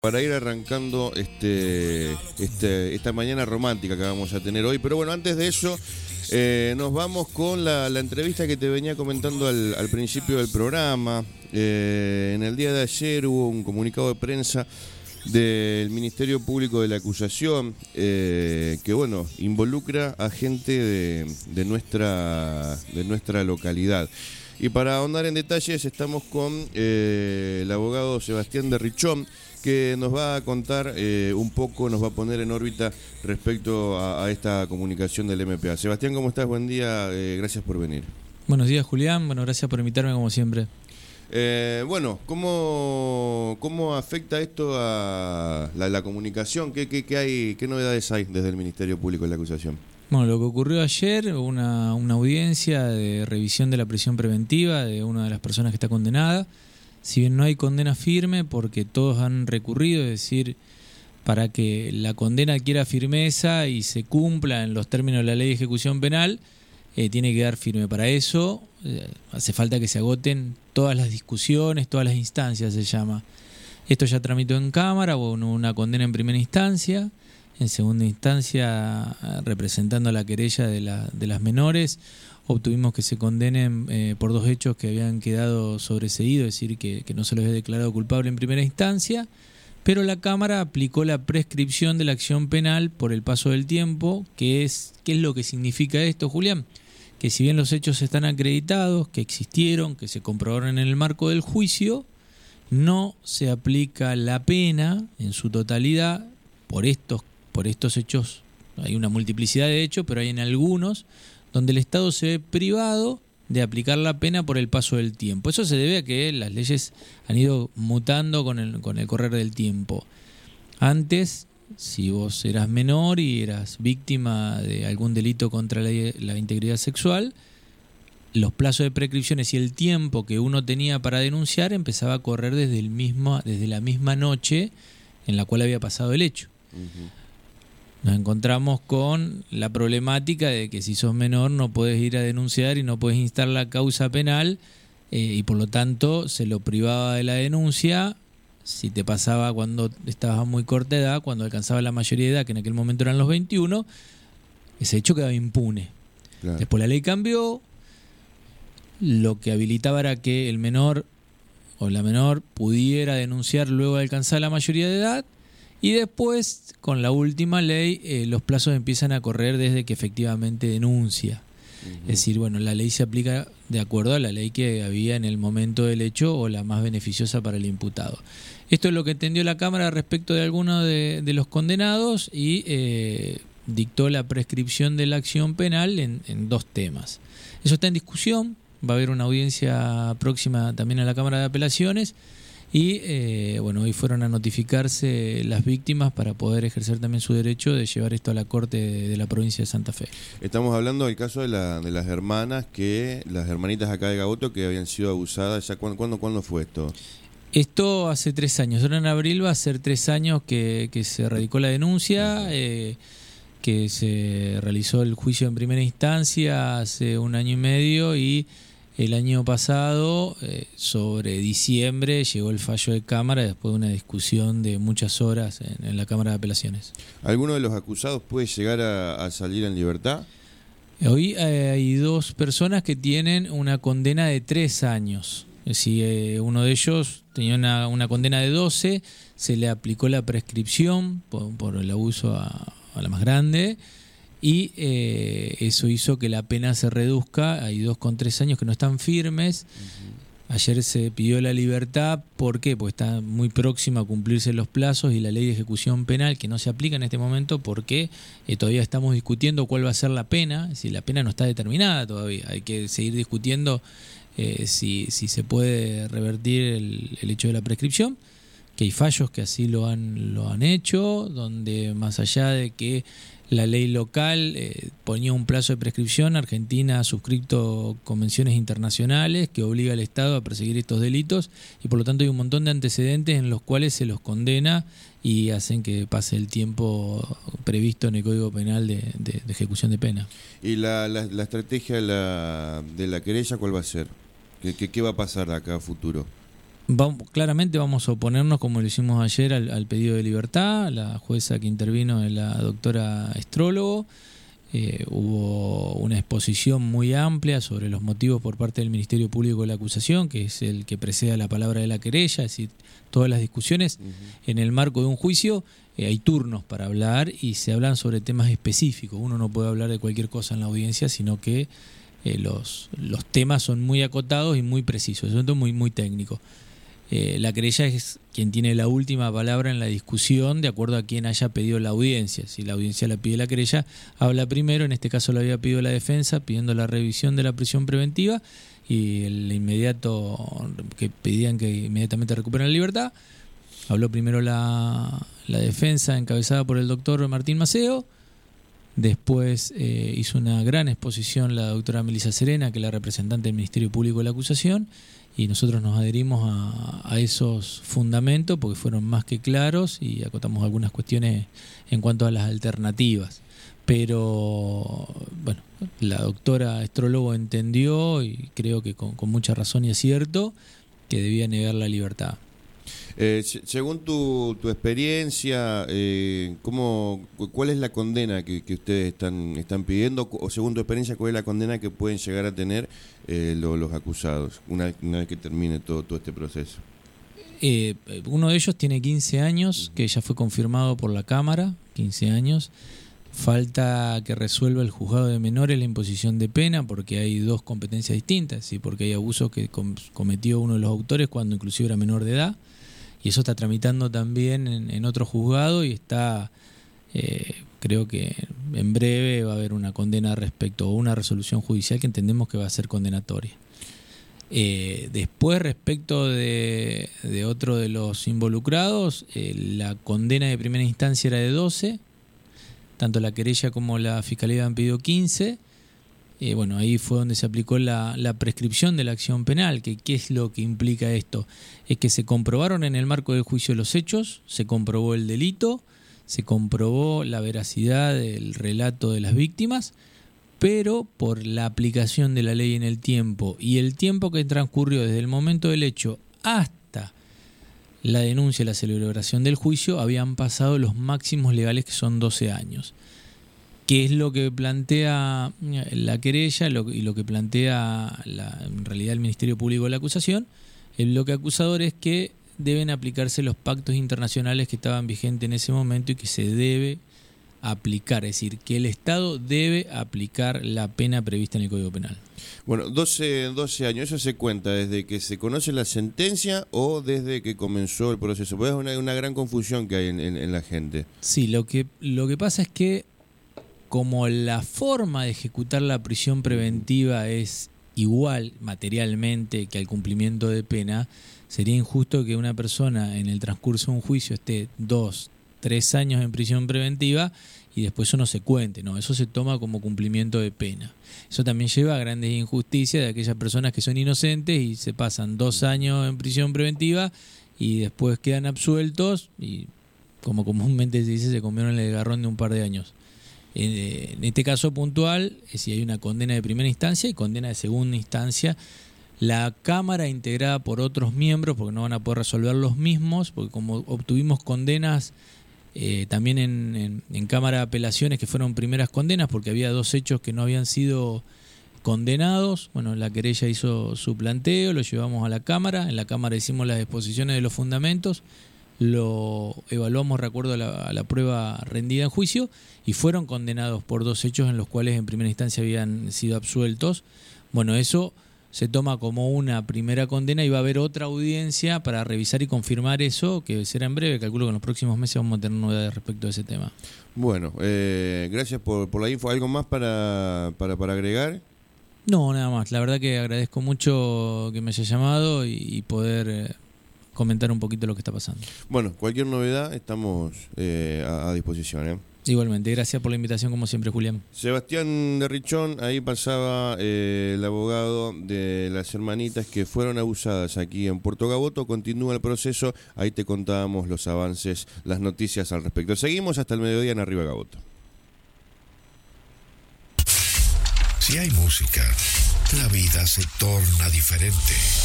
para ir arrancando este, este, esta mañana romántica que vamos a tener hoy. Pero bueno, antes de eso, eh, nos vamos con la, entrevista que te venía comentando al, principio del programa. Eh, en el día de ayer hubo un comunicado de prensa del Ministerio Público de la Acusación eh, que bueno involucra a gente de, nuestra de nuestra localidad y para ahondar en detalles estamos con el abogado Sebastián de Richón que nos va a contar eh, un poco, nos va a poner en órbita respecto a, esta comunicación del MPA. Sebastián, ¿cómo estás? Buen día, eh, gracias por venir. Buenos días, Julián. Bueno, gracias por invitarme como siempre. Eh, bueno, ¿cómo, ¿cómo afecta esto a la, comunicación? ¿Qué, qué, hay, ¿Qué novedades hay desde el Ministerio Público de la acusación? Bueno, lo que ocurrió ayer, una, una audiencia de revisión de la prisión preventiva de una de las personas que está condenada si bien no hay condena firme, porque todos han recurrido, es decir, para que la condena adquiera firmeza y se cumpla en los términos de la ley de ejecución penal, eh, tiene que dar firme. Para eso eh, hace falta que se agoten todas las discusiones, todas las instancias, se llama. Esto ya tramitó en Cámara, o una condena en primera instancia, en segunda instancia representando la querella de, la, de las menores, obtuvimos que se condenen eh, por dos hechos que habían quedado sobreseídos, es decir, que, no se les había declarado culpable en primera instancia, pero la Cámara aplicó la prescripción de la acción penal por el paso del tiempo, que es, ¿qué es lo que significa esto, Julián? Que si bien los hechos están acreditados, que existieron, que se comprobaron en el marco del juicio, no se aplica la pena en su totalidad por estos, por estos hechos. Hay una multiplicidad de hechos, pero hay en algunos donde el Estado se ve privado de aplicar la pena por el paso del tiempo. Eso se debe a que las leyes han ido mutando con el, con el correr del tiempo. Antes, si vos eras menor y eras víctima de algún delito contra la, integridad sexual, los plazos de prescripciones y el tiempo que uno tenía para denunciar empezaba a correr desde, el mismo, desde la misma noche en la cual había pasado el hecho nos encontramos con la problemática de que si sos menor no puedes ir a denunciar y no puedes instar la causa penal eh, y por lo tanto se lo privaba de la denuncia. Si te pasaba cuando estabas a muy corta edad, cuando alcanzaba la mayoría de edad, que en aquel momento eran los 21, ese hecho quedaba impune. Después la ley cambió, lo que habilitaba era que el menor o la menor pudiera denunciar luego de alcanzar la mayoría de edad y después, con la última ley, eh, los plazos empiezan a correr desde que efectivamente denuncia. Es decir, bueno, la ley se aplica de acuerdo a la ley que había en el momento del hecho o la más beneficiosa para el imputado. Esto es lo que entendió la Cámara respecto de algunos de, los condenados y eh, dictó la prescripción de la acción penal en, en dos temas. Eso está en discusión, va a haber una audiencia próxima también en la Cámara de Apelaciones y eh, bueno, hoy fueron a notificarse las víctimas para poder ejercer también su derecho de llevar esto a la Corte de, la provincia de Santa Fe. Estamos hablando del caso de, la, de las hermanas, que las hermanitas acá de Gaboto que habían sido abusadas. ¿Ya cuándo, cuándo, fue esto? Esto hace tres años. Ahora en abril va a ser tres años que, se radicó la denuncia. Eh, que se realizó el juicio en primera instancia hace un año y medio y el año pasado, eh, sobre diciembre, llegó el fallo de Cámara después de una discusión de muchas horas en, la Cámara de Apelaciones. ¿Alguno de los acusados puede llegar a, salir en libertad? Hoy eh, hay dos personas que tienen una condena de tres años. Si eh, uno de ellos tenía una, condena de 12, se le aplicó la prescripción por, el abuso a, a la más grande y eh, eso hizo que la pena se reduzca. Hay dos con tres años que no están firmes. Ayer se pidió la libertad, ¿por qué? Porque está muy próxima a cumplirse los plazos y la ley de ejecución penal que no se aplica en este momento porque eh, todavía estamos discutiendo cuál va a ser la pena, si la pena no está determinada todavía, hay que seguir discutiendo eh, si, si, se puede revertir el, el, hecho de la prescripción, que hay fallos que así lo han, lo han hecho, donde más allá de que la ley local eh, ponía un plazo de prescripción. Argentina ha suscrito convenciones internacionales que obliga al Estado a perseguir estos delitos y por lo tanto hay un montón de antecedentes en los cuales se los condena y hacen que pase el tiempo previsto en el Código Penal de, ejecución de pena. ¿Y la, estrategia de la, de la querella cuál va a ser? ¿Qué, qué, va a pasar acá a futuro? Vamos, claramente vamos a oponernos, como lo hicimos ayer, al, pedido de libertad. La jueza que intervino es la doctora Estrólogo. Eh, hubo una exposición muy amplia sobre los motivos por parte del Ministerio Público de la acusación, que es el que precede a la palabra de la querella, es decir, todas las discusiones en el marco de un juicio. Eh, hay turnos para hablar y se hablan sobre temas específicos. Uno no puede hablar de cualquier cosa en la audiencia, sino que eh, los, los temas son muy acotados y muy precisos, es muy, muy técnico. Eh, la querella es quien tiene la última palabra en la discusión de acuerdo a quien haya pedido la audiencia. Si la audiencia la pide la querella, habla primero, en este caso lo había pedido la defensa pidiendo la revisión de la prisión preventiva y el inmediato que pedían que inmediatamente recuperen la libertad. Habló primero la, defensa encabezada por el doctor Martín Maceo. Después eh, hizo una gran exposición la doctora Melissa Serena, que es la representante del Ministerio Público de la acusación, y nosotros nos adherimos a, esos fundamentos porque fueron más que claros y acotamos algunas cuestiones en cuanto a las alternativas. Pero bueno, la doctora astrólogo entendió y creo que con, mucha razón y acierto que debía negar la libertad. Eh, según tu, tu experiencia, eh, ¿cómo, ¿cuál es la condena que, ustedes están, están pidiendo? O según tu experiencia, ¿cuál es la condena que pueden llegar a tener eh, los acusados una, vez que termine todo, todo este proceso? Eh, uno de ellos tiene 15 años, que ya fue confirmado por la Cámara, 15 años. Falta que resuelva el juzgado de menores la imposición de pena porque hay dos competencias distintas, ¿sí? porque hay abusos que cometió uno de los autores cuando inclusive era menor de edad y eso está tramitando también en, otro juzgado y está, eh, creo que en breve va a haber una condena respecto a una resolución judicial que entendemos que va a ser condenatoria. Eh, después, respecto de, otro de los involucrados, eh, la condena de primera instancia era de 12, tanto la querella como la fiscalía han pedido 15 eh, bueno, ahí fue donde se aplicó la, prescripción de la acción penal, que qué es lo que implica esto, es que se comprobaron en el marco del juicio los hechos, se comprobó el delito, se comprobó la veracidad del relato de las víctimas, pero por la aplicación de la ley en el tiempo y el tiempo que transcurrió desde el momento del hecho hasta la denuncia y la celebración del juicio, habían pasado los máximos legales que son 12 años que es lo que plantea eh, la querella y lo que plantea en realidad el Ministerio Público de la acusación. El bloque acusador es que deben aplicarse los pactos internacionales que estaban vigentes en ese momento y que se debe aplicar, es decir, que el Estado debe aplicar la pena prevista en el Código Penal. Bueno, 12, 12 años, ¿eso se cuenta desde que se conoce la sentencia o desde que comenzó el proceso? Pues es una, una gran confusión que hay en, en, la gente. Sí, lo que, lo que pasa es que como la forma de ejecutar la prisión preventiva es igual materialmente que al cumplimiento de pena, sería injusto que una persona en el transcurso de un juicio esté dos, tres años en prisión preventiva y después eso no se cuente, no, eso se toma como cumplimiento de pena. Eso también lleva a grandes injusticias de aquellas personas que son inocentes y se pasan dos años en prisión preventiva y después quedan absueltos y como comúnmente se dice, se comieron el garrón de un par de años. En este caso puntual, eh, si hay una condena de primera instancia y condena de segunda instancia, la Cámara integrada por otros miembros, porque no van a poder resolver los mismos, porque como obtuvimos condenas eh, también en, en, Cámara de Apelaciones que fueron primeras condenas, porque había dos hechos que no habían sido condenados, bueno, la querella hizo su planteo, lo llevamos a la Cámara, en la Cámara hicimos las exposiciones de los fundamentos lo evaluamos de acuerdo a la, prueba rendida en juicio y fueron condenados por dos hechos en los cuales en primera instancia habían sido absueltos. Bueno, eso se toma como una primera condena y va a haber otra audiencia para revisar y confirmar eso, que será en breve. Calculo que en los próximos meses vamos a tener novedades respecto a ese tema. Bueno, eh, gracias por, la info. ¿Algo más para, para, para, agregar? No, nada más. La verdad que agradezco mucho que me haya llamado y, poder... Eh, comentar un poquito lo que está pasando. Bueno, cualquier novedad estamos eh, a, disposición. ¿eh? Igualmente, gracias por la invitación como siempre, Julián. Sebastián de Richón, ahí pasaba eh, el abogado de las hermanitas que fueron abusadas aquí en Puerto Gaboto. Continúa el proceso, ahí te contábamos los avances, las noticias al respecto. Seguimos hasta el mediodía en Arriba Gaboto. Si hay música, la vida se torna diferente.